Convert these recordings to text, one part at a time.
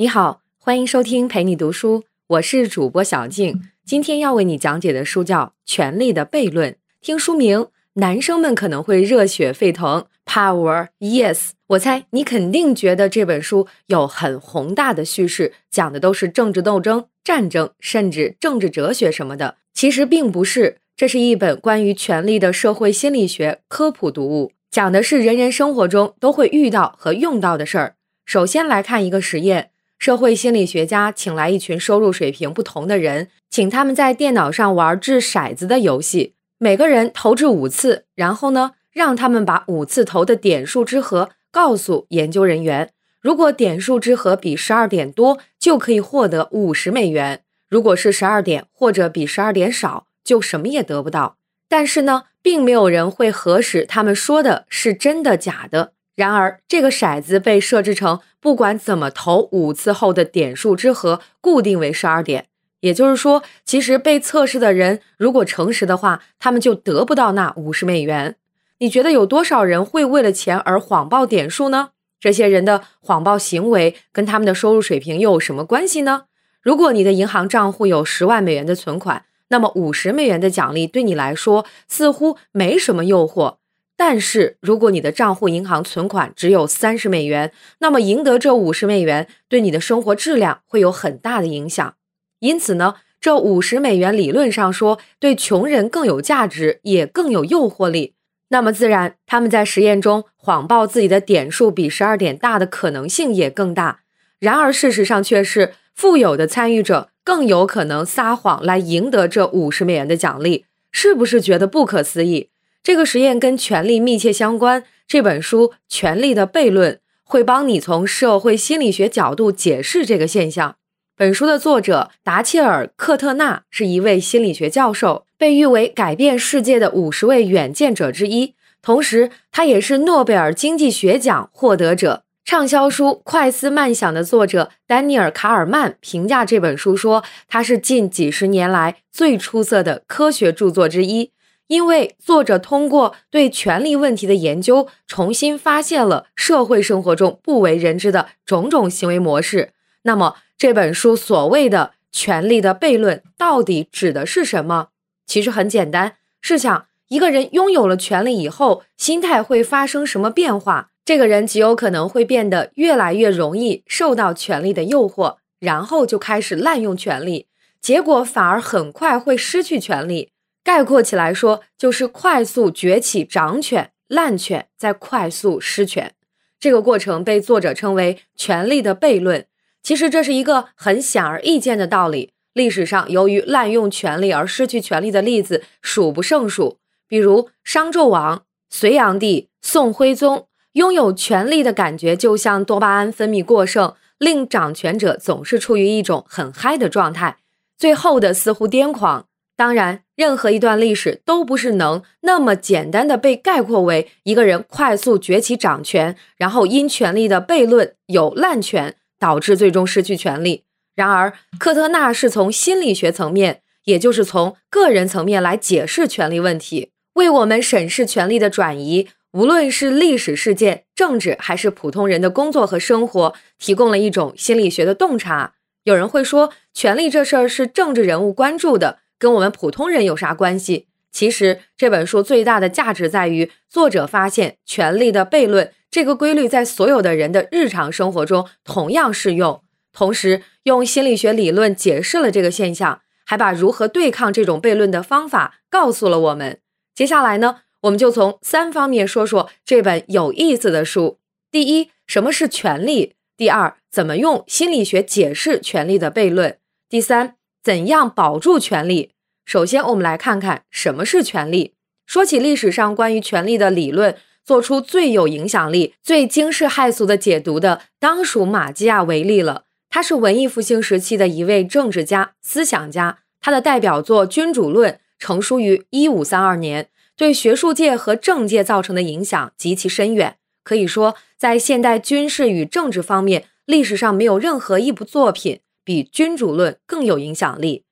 你好，欢迎收听陪你读书，我是主播小静。今天要为你讲解的书叫《权力的悖论》。听书名，男生们可能会热血沸腾，Power Yes。我猜你肯定觉得这本书有很宏大的叙事，讲的都是政治斗争、战争，甚至政治哲学什么的。其实并不是，这是一本关于权力的社会心理学科普读物，讲的是人人生活中都会遇到和用到的事儿。首先来看一个实验。社会心理学家请来一群收入水平不同的人，请他们在电脑上玩掷骰子的游戏，每个人投掷五次，然后呢，让他们把五次投的点数之和告诉研究人员。如果点数之和比十二点多，就可以获得五十美元；如果是十二点或者比十二点少，就什么也得不到。但是呢，并没有人会核实他们说的是真的假的。然而，这个骰子被设置成不管怎么投五次后的点数之和固定为十二点。也就是说，其实被测试的人如果诚实的话，他们就得不到那五十美元。你觉得有多少人会为了钱而谎报点数呢？这些人的谎报行为跟他们的收入水平又有什么关系呢？如果你的银行账户有十万美元的存款，那么五十美元的奖励对你来说似乎没什么诱惑。但是，如果你的账户银行存款只有三十美元，那么赢得这五十美元对你的生活质量会有很大的影响。因此呢，这五十美元理论上说对穷人更有价值，也更有诱惑力。那么自然，他们在实验中谎报自己的点数比十二点大的可能性也更大。然而，事实上却是富有的参与者更有可能撒谎来赢得这五十美元的奖励。是不是觉得不可思议？这个实验跟权力密切相关。这本书《权力的悖论》会帮你从社会心理学角度解释这个现象。本书的作者达切尔·克特纳是一位心理学教授，被誉为改变世界的五十位远见者之一。同时，他也是诺贝尔经济学奖获得者。畅销书《快思慢想》的作者丹尼尔·卡尔曼评价这本书说：“它是近几十年来最出色的科学著作之一。”因为作者通过对权力问题的研究，重新发现了社会生活中不为人知的种种行为模式。那么这本书所谓的“权力的悖论”到底指的是什么？其实很简单，试想一个人拥有了权力以后，心态会发生什么变化？这个人极有可能会变得越来越容易受到权力的诱惑，然后就开始滥用权力，结果反而很快会失去权力。概括起来说，就是快速崛起掌权、滥权，再快速失权。这个过程被作者称为“权力的悖论”。其实这是一个很显而易见的道理。历史上由于滥用权力而失去权力的例子数不胜数，比如商纣王、隋炀帝、宋徽宗。拥有权力的感觉就像多巴胺分泌过剩，令掌权者总是处于一种很嗨的状态，最后的似乎癫狂。当然，任何一段历史都不是能那么简单的被概括为一个人快速崛起掌权，然后因权力的悖论有滥权导致最终失去权力。然而，科特纳是从心理学层面，也就是从个人层面来解释权力问题，为我们审视权力的转移，无论是历史事件、政治，还是普通人的工作和生活，提供了一种心理学的洞察。有人会说，权力这事儿是政治人物关注的。跟我们普通人有啥关系？其实这本书最大的价值在于，作者发现权力的悖论这个规律在所有的人的日常生活中同样适用，同时用心理学理论解释了这个现象，还把如何对抗这种悖论的方法告诉了我们。接下来呢，我们就从三方面说说这本有意思的书：第一，什么是权力；第二，怎么用心理学解释权力的悖论；第三。怎样保住权力？首先，我们来看看什么是权力。说起历史上关于权力的理论，做出最有影响力、最惊世骇俗的解读的，当属马基亚维利了。他是文艺复兴时期的一位政治家、思想家。他的代表作《君主论》成书于一五三二年，对学术界和政界造成的影响极其深远。可以说，在现代军事与政治方面，历史上没有任何一部作品。比《君主论》更有影响力。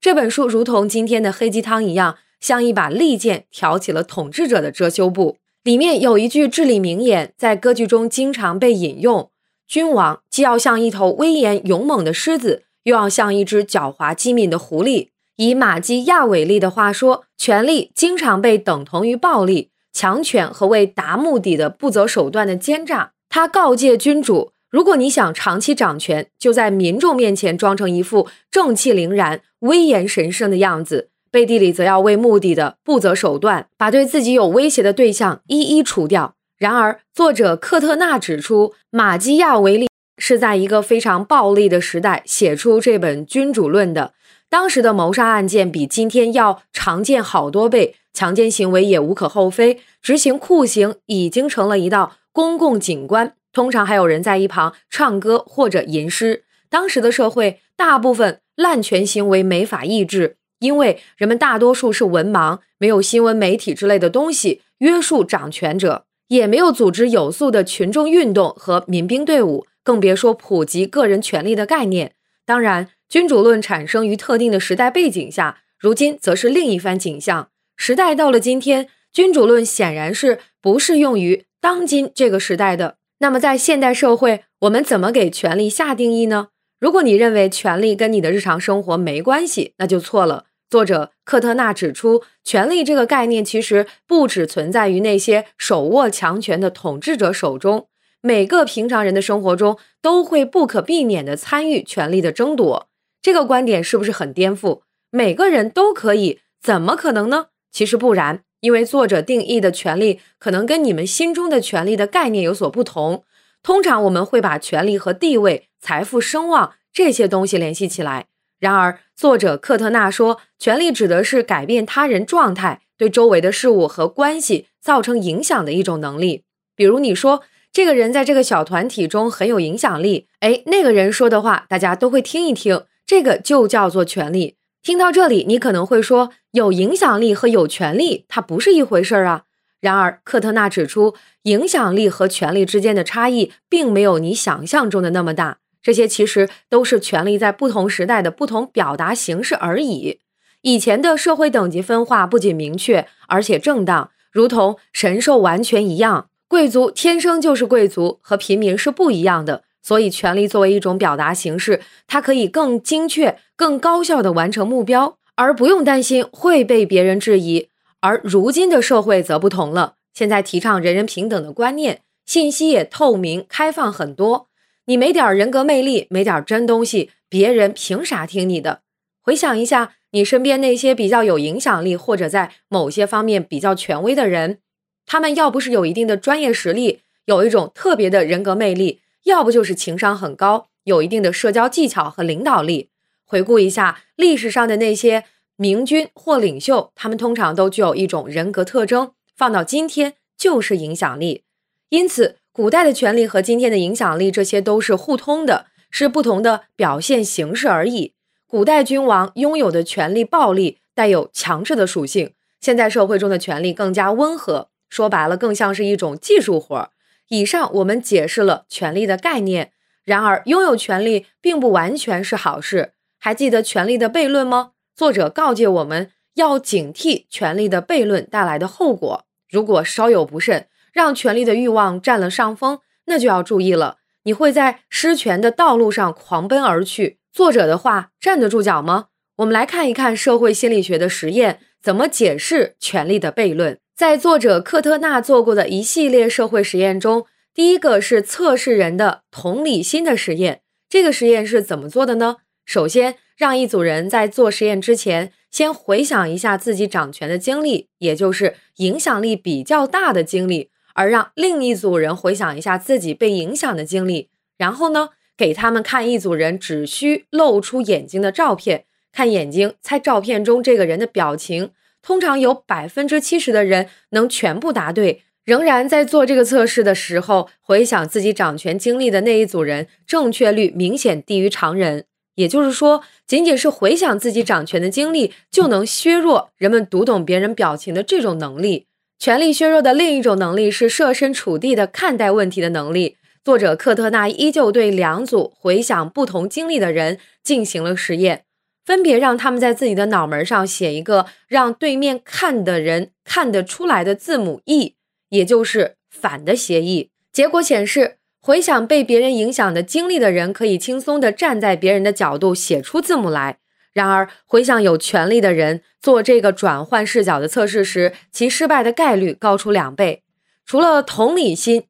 这本书如同今天的黑鸡汤一样，像一把利剑挑起了统治者的遮羞布。里面有一句至理名言，在歌剧中经常被引用：“君王既要像一头威严勇猛的狮子，又要像一只狡猾机敏的狐狸。以马基亚韦利的话说，权力经常被等同于暴力、强权和为达目的的不择手段的奸诈。他告诫君主，如果你想长期掌权，就在民众面前装成一副正气凛然、威严神圣的样子，背地里则要为目的的不择手段，把对自己有威胁的对象一一除掉。然而，作者克特纳指出，马基亚维利是在一个非常暴力的时代写出这本《君主论》的。当时的谋杀案件比今天要常见好多倍，强奸行为也无可厚非，执行酷刑已经成了一道公共景观。通常还有人在一旁唱歌或者吟诗。当时的社会，大部分滥权行为没法抑制，因为人们大多数是文盲，没有新闻媒体之类的东西约束掌权者。也没有组织有素的群众运动和民兵队伍，更别说普及个人权利的概念。当然，君主论产生于特定的时代背景下，如今则是另一番景象。时代到了今天，君主论显然是不适用于当今这个时代的。那么，在现代社会，我们怎么给权力下定义呢？如果你认为权力跟你的日常生活没关系，那就错了。作者克特纳指出，权力这个概念其实不只存在于那些手握强权的统治者手中，每个平常人的生活中都会不可避免地参与权力的争夺。这个观点是不是很颠覆？每个人都可以？怎么可能呢？其实不然，因为作者定义的权利可能跟你们心中的权利的概念有所不同。通常我们会把权力和地位、财富、声望这些东西联系起来。然而，作者克特纳说，权力指的是改变他人状态，对周围的事物和关系造成影响的一种能力。比如，你说这个人在这个小团体中很有影响力，哎，那个人说的话大家都会听一听，这个就叫做权力。听到这里，你可能会说，有影响力和有权力它不是一回事儿啊。然而，克特纳指出，影响力和权力之间的差异并没有你想象中的那么大。这些其实都是权力在不同时代的不同表达形式而已。以前的社会等级分化不仅明确，而且正当，如同神兽完全一样。贵族天生就是贵族，和平民是不一样的。所以，权力作为一种表达形式，它可以更精确、更高效地完成目标，而不用担心会被别人质疑。而如今的社会则不同了，现在提倡人人平等的观念，信息也透明开放很多。你没点人格魅力，没点真东西，别人凭啥听你的？回想一下，你身边那些比较有影响力或者在某些方面比较权威的人，他们要不是有一定的专业实力，有一种特别的人格魅力，要不就是情商很高，有一定的社交技巧和领导力。回顾一下历史上的那些明君或领袖，他们通常都具有一种人格特征，放到今天就是影响力。因此。古代的权力和今天的影响力，这些都是互通的，是不同的表现形式而已。古代君王拥有的权力暴力，带有强制的属性；现在社会中的权力更加温和，说白了更像是一种技术活儿。以上我们解释了权力的概念。然而，拥有权力并不完全是好事。还记得权力的悖论吗？作者告诫我们要警惕权力的悖论带来的后果。如果稍有不慎，让权力的欲望占了上风，那就要注意了。你会在失权的道路上狂奔而去。作者的话站得住脚吗？我们来看一看社会心理学的实验怎么解释权力的悖论。在作者科特纳做过的一系列社会实验中，第一个是测试人的同理心的实验。这个实验是怎么做的呢？首先，让一组人在做实验之前，先回想一下自己掌权的经历，也就是影响力比较大的经历。而让另一组人回想一下自己被影响的经历，然后呢，给他们看一组人只需露出眼睛的照片，看眼睛猜照片中这个人的表情。通常有百分之七十的人能全部答对。仍然在做这个测试的时候，回想自己掌权经历的那一组人，正确率明显低于常人。也就是说，仅仅是回想自己掌权的经历，就能削弱人们读懂别人表情的这种能力。权力削弱的另一种能力是设身处地的看待问题的能力。作者克特纳依旧对两组回想不同经历的人进行了实验，分别让他们在自己的脑门上写一个让对面看的人看得出来的字母 E，也就是反的协议。结果显示，回想被别人影响的经历的人，可以轻松地站在别人的角度写出字母来。然而，回想有权利的人做这个转换视角的测试时，其失败的概率高出两倍。除了同理心，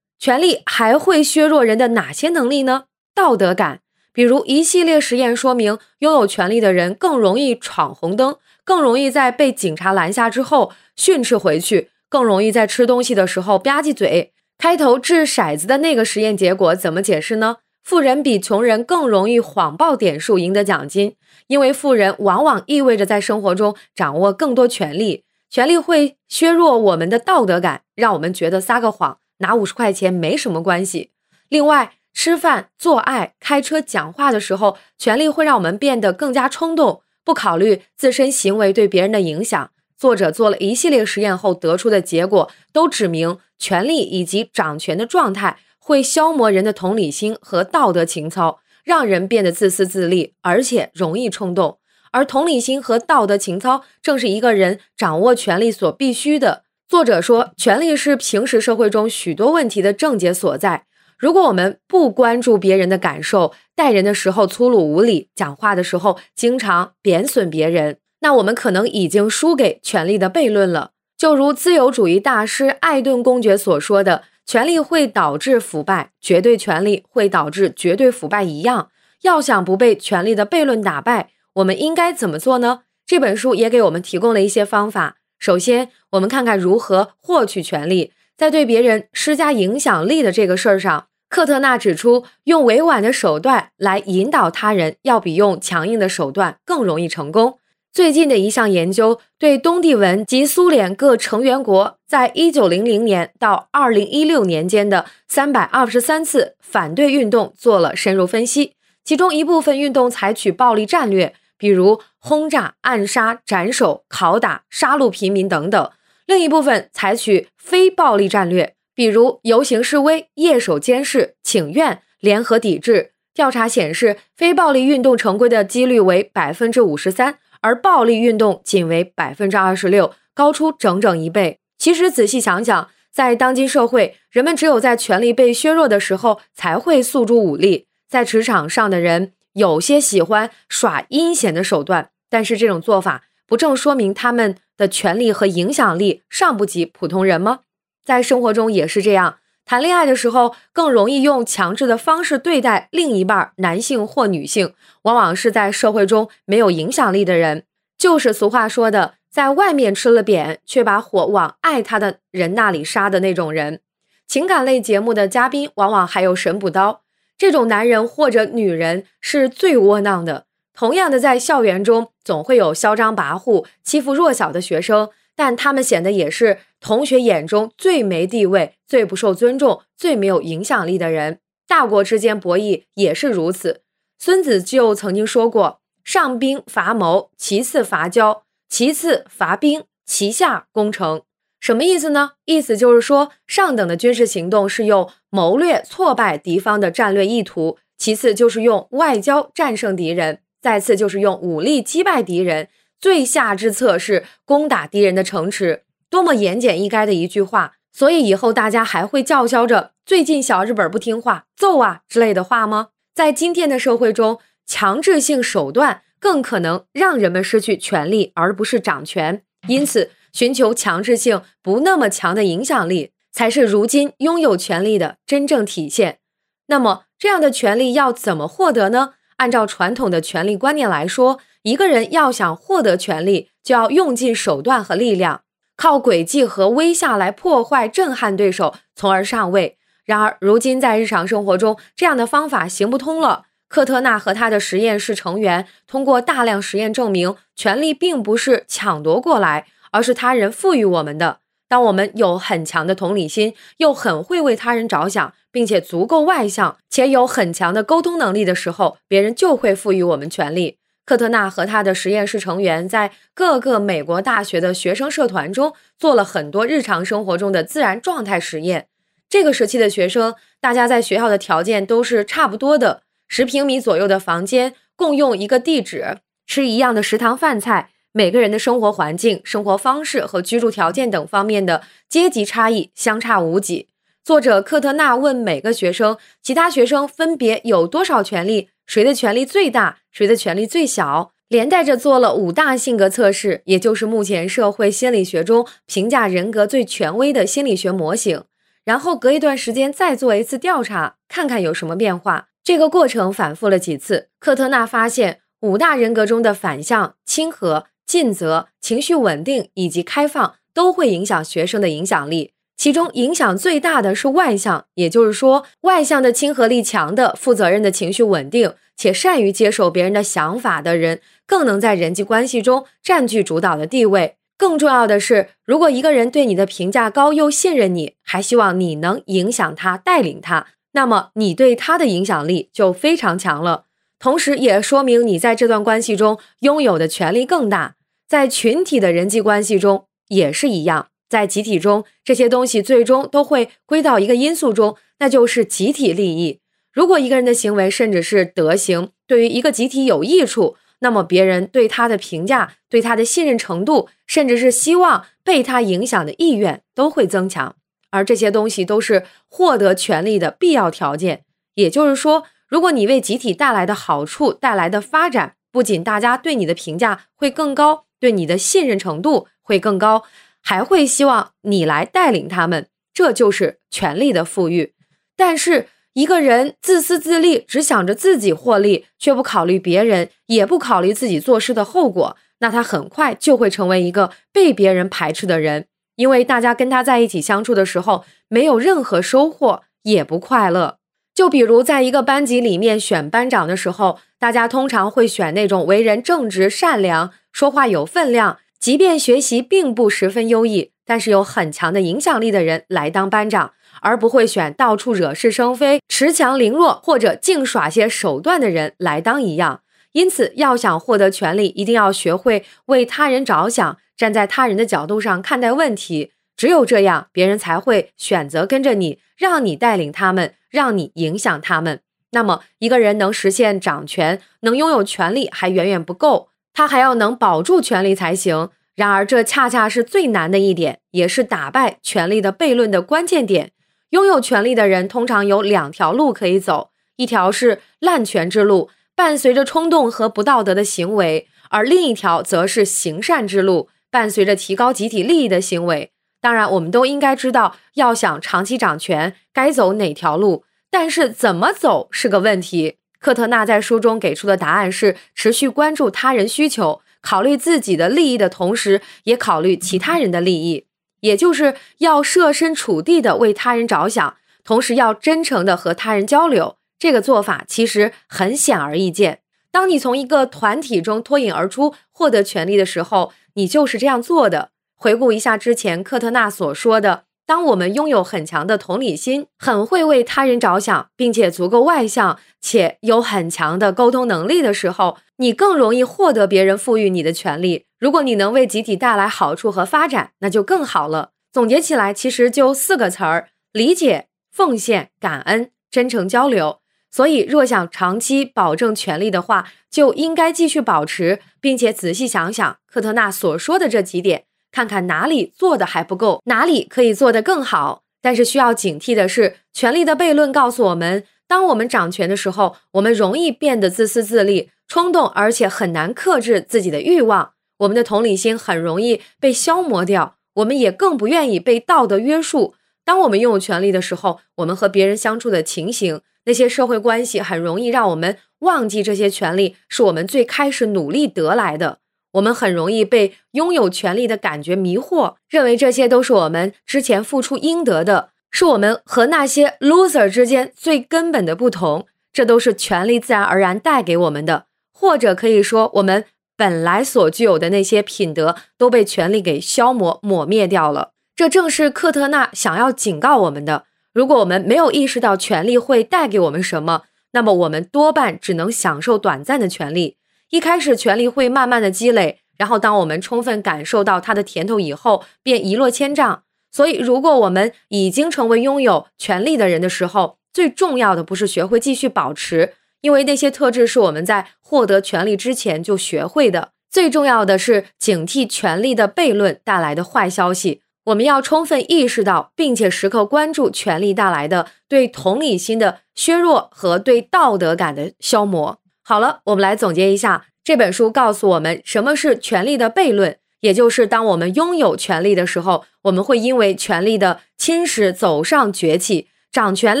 权力还会削弱人的哪些能力呢？道德感。比如，一系列实验说明，拥有权力的人更容易闯红灯，更容易在被警察拦下之后训斥回去，更容易在吃东西的时候吧唧嘴。开头掷骰子的那个实验结果怎么解释呢？富人比穷人更容易谎报点数赢得奖金，因为富人往往意味着在生活中掌握更多权利，权力会削弱我们的道德感，让我们觉得撒个谎拿五十块钱没什么关系。另外，吃饭、做爱、开车、讲话的时候，权力会让我们变得更加冲动，不考虑自身行为对别人的影响。作者做了一系列实验后得出的结果都指明。权力以及掌权的状态会消磨人的同理心和道德情操，让人变得自私自利，而且容易冲动。而同理心和道德情操正是一个人掌握权力所必须的。作者说，权力是平时社会中许多问题的症结所在。如果我们不关注别人的感受，待人的时候粗鲁无礼，讲话的时候经常贬损别人，那我们可能已经输给权力的悖论了。就如自由主义大师艾顿公爵所说的：“权力会导致腐败，绝对权力会导致绝对腐败一样。要想不被权力的悖论打败，我们应该怎么做呢？”这本书也给我们提供了一些方法。首先，我们看看如何获取权力。在对别人施加影响力的这个事儿上，克特纳指出，用委婉的手段来引导他人，要比用强硬的手段更容易成功。最近的一项研究对东帝汶及苏联各成员国在一九零零年到二零一六年间的三百二十三次反对运动做了深入分析，其中一部分运动采取暴力战略，比如轰炸、暗杀、斩首、拷打、杀戮平民等等；另一部分采取非暴力战略，比如游行示威、夜守监视、请愿、联合抵制。调查显示，非暴力运动成规的几率为百分之五十三。而暴力运动仅为百分之二十六，高出整整一倍。其实仔细想想，在当今社会，人们只有在权力被削弱的时候才会诉诸武力。在职场上的人有些喜欢耍阴险的手段，但是这种做法不正说明他们的权力和影响力尚不及普通人吗？在生活中也是这样。谈恋爱的时候，更容易用强制的方式对待另一半，男性或女性，往往是在社会中没有影响力的人，就是俗话说的，在外面吃了扁，却把火往爱他的人那里撒的那种人。情感类节目的嘉宾往往还有神补刀，这种男人或者女人是最窝囊的。同样的，在校园中，总会有嚣张跋扈、欺负弱小的学生。但他们显得也是同学眼中最没地位、最不受尊重、最没有影响力的人。大国之间博弈也是如此。孙子就曾经说过：“上兵伐谋，其次伐交，其次伐兵，其下攻城。”什么意思呢？意思就是说，上等的军事行动是用谋略挫败敌方的战略意图，其次就是用外交战胜敌人，再次就是用武力击败敌人。最下之策是攻打敌人的城池，多么言简意赅的一句话！所以以后大家还会叫嚣着“最近小日本不听话，揍啊”之类的话吗？在今天的社会中，强制性手段更可能让人们失去权力，而不是掌权。因此，寻求强制性不那么强的影响力，才是如今拥有权力的真正体现。那么，这样的权利要怎么获得呢？按照传统的权力观念来说，一个人要想获得权力，就要用尽手段和力量，靠诡计和威吓来破坏、震撼对手，从而上位。然而，如今在日常生活中，这样的方法行不通了。科特纳和他的实验室成员通过大量实验证明，权力并不是抢夺过来，而是他人赋予我们的。当我们有很强的同理心，又很会为他人着想，并且足够外向，且有很强的沟通能力的时候，别人就会赋予我们权力。科特纳和他的实验室成员在各个美国大学的学生社团中做了很多日常生活中的自然状态实验。这个时期的学生，大家在学校的条件都是差不多的：十平米左右的房间，共用一个地址，吃一样的食堂饭菜。每个人的生活环境、生活方式和居住条件等方面的阶级差异相差无几。作者科特纳问每个学生，其他学生分别有多少权利，谁的权利最大，谁的权利最小，连带着做了五大性格测试，也就是目前社会心理学中评价人格最权威的心理学模型。然后隔一段时间再做一次调查，看看有什么变化。这个过程反复了几次，科特纳发现五大人格中的反向、亲和、尽责、情绪稳定以及开放都会影响学生的影响力。其中影响最大的是外向，也就是说，外向的亲和力强的、负责任的情绪稳定且善于接受别人的想法的人，更能在人际关系中占据主导的地位。更重要的是，如果一个人对你的评价高又信任你，还希望你能影响他、带领他，那么你对他的影响力就非常强了。同时，也说明你在这段关系中拥有的权利更大。在群体的人际关系中也是一样。在集体中，这些东西最终都会归到一个因素中，那就是集体利益。如果一个人的行为甚至是德行对于一个集体有益处，那么别人对他的评价、对他的信任程度，甚至是希望被他影响的意愿都会增强。而这些东西都是获得权利的必要条件。也就是说，如果你为集体带来的好处带来的发展，不仅大家对你的评价会更高，对你的信任程度会更高。还会希望你来带领他们，这就是权力的富裕。但是，一个人自私自利，只想着自己获利，却不考虑别人，也不考虑自己做事的后果，那他很快就会成为一个被别人排斥的人。因为大家跟他在一起相处的时候，没有任何收获，也不快乐。就比如在一个班级里面选班长的时候，大家通常会选那种为人正直、善良、说话有分量。即便学习并不十分优异，但是有很强的影响力的人来当班长，而不会选到处惹是生非、恃强凌弱或者净耍些手段的人来当一样。因此，要想获得权力，一定要学会为他人着想，站在他人的角度上看待问题。只有这样，别人才会选择跟着你，让你带领他们，让你影响他们。那么，一个人能实现掌权，能拥有权力，还远远不够。他还要能保住权力才行。然而，这恰恰是最难的一点，也是打败权力的悖论的关键点。拥有权力的人通常有两条路可以走：一条是滥权之路，伴随着冲动和不道德的行为；而另一条则是行善之路，伴随着提高集体利益的行为。当然，我们都应该知道，要想长期掌权，该走哪条路，但是怎么走是个问题。科特纳在书中给出的答案是：持续关注他人需求，考虑自己的利益的同时，也考虑其他人的利益，也就是要设身处地的为他人着想，同时要真诚的和他人交流。这个做法其实很显而易见。当你从一个团体中脱颖而出，获得权利的时候，你就是这样做的。回顾一下之前科特纳所说的。当我们拥有很强的同理心，很会为他人着想，并且足够外向且有很强的沟通能力的时候，你更容易获得别人赋予你的权利。如果你能为集体带来好处和发展，那就更好了。总结起来，其实就四个词儿：理解、奉献、感恩、真诚交流。所以，若想长期保证权利的话，就应该继续保持，并且仔细想想科特纳所说的这几点。看看哪里做的还不够，哪里可以做得更好。但是需要警惕的是，权力的悖论告诉我们，当我们掌权的时候，我们容易变得自私自利、冲动，而且很难克制自己的欲望。我们的同理心很容易被消磨掉，我们也更不愿意被道德约束。当我们拥有权力的时候，我们和别人相处的情形，那些社会关系，很容易让我们忘记这些权利是我们最开始努力得来的。我们很容易被拥有权利的感觉迷惑，认为这些都是我们之前付出应得的，是我们和那些 loser 之间最根本的不同。这都是权力自然而然带给我们的，或者可以说，我们本来所具有的那些品德都被权力给消磨抹灭掉了。这正是克特纳想要警告我们的：如果我们没有意识到权力会带给我们什么，那么我们多半只能享受短暂的权利。一开始，权力会慢慢的积累，然后当我们充分感受到它的甜头以后，便一落千丈。所以，如果我们已经成为拥有权力的人的时候，最重要的不是学会继续保持，因为那些特质是我们在获得权力之前就学会的。最重要的是警惕权力的悖论带来的坏消息。我们要充分意识到，并且时刻关注权力带来的对同理心的削弱和对道德感的消磨。好了，我们来总结一下这本书告诉我们什么是权力的悖论，也就是当我们拥有权力的时候，我们会因为权力的侵蚀走上崛起、掌权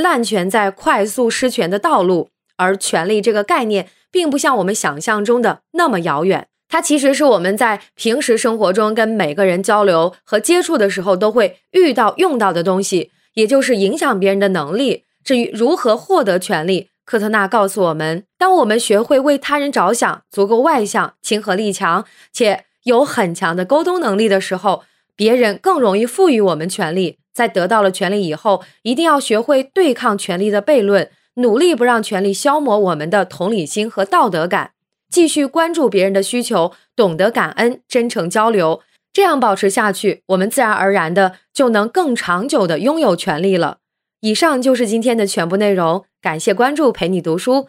滥权在快速失权的道路。而权力这个概念，并不像我们想象中的那么遥远。它其实是我们在平时生活中跟每个人交流和接触的时候都会遇到用到的东西，也就是影响别人的能力。至于如何获得权力，科特纳告诉我们：当我们学会为他人着想，足够外向、亲和力强，且有很强的沟通能力的时候，别人更容易赋予我们权力。在得到了权力以后，一定要学会对抗权力的悖论，努力不让权力消磨我们的同理心和道德感。继续关注别人的需求，懂得感恩，真诚交流，这样保持下去，我们自然而然的就能更长久的拥有权利了。以上就是今天的全部内容，感谢关注，陪你读书，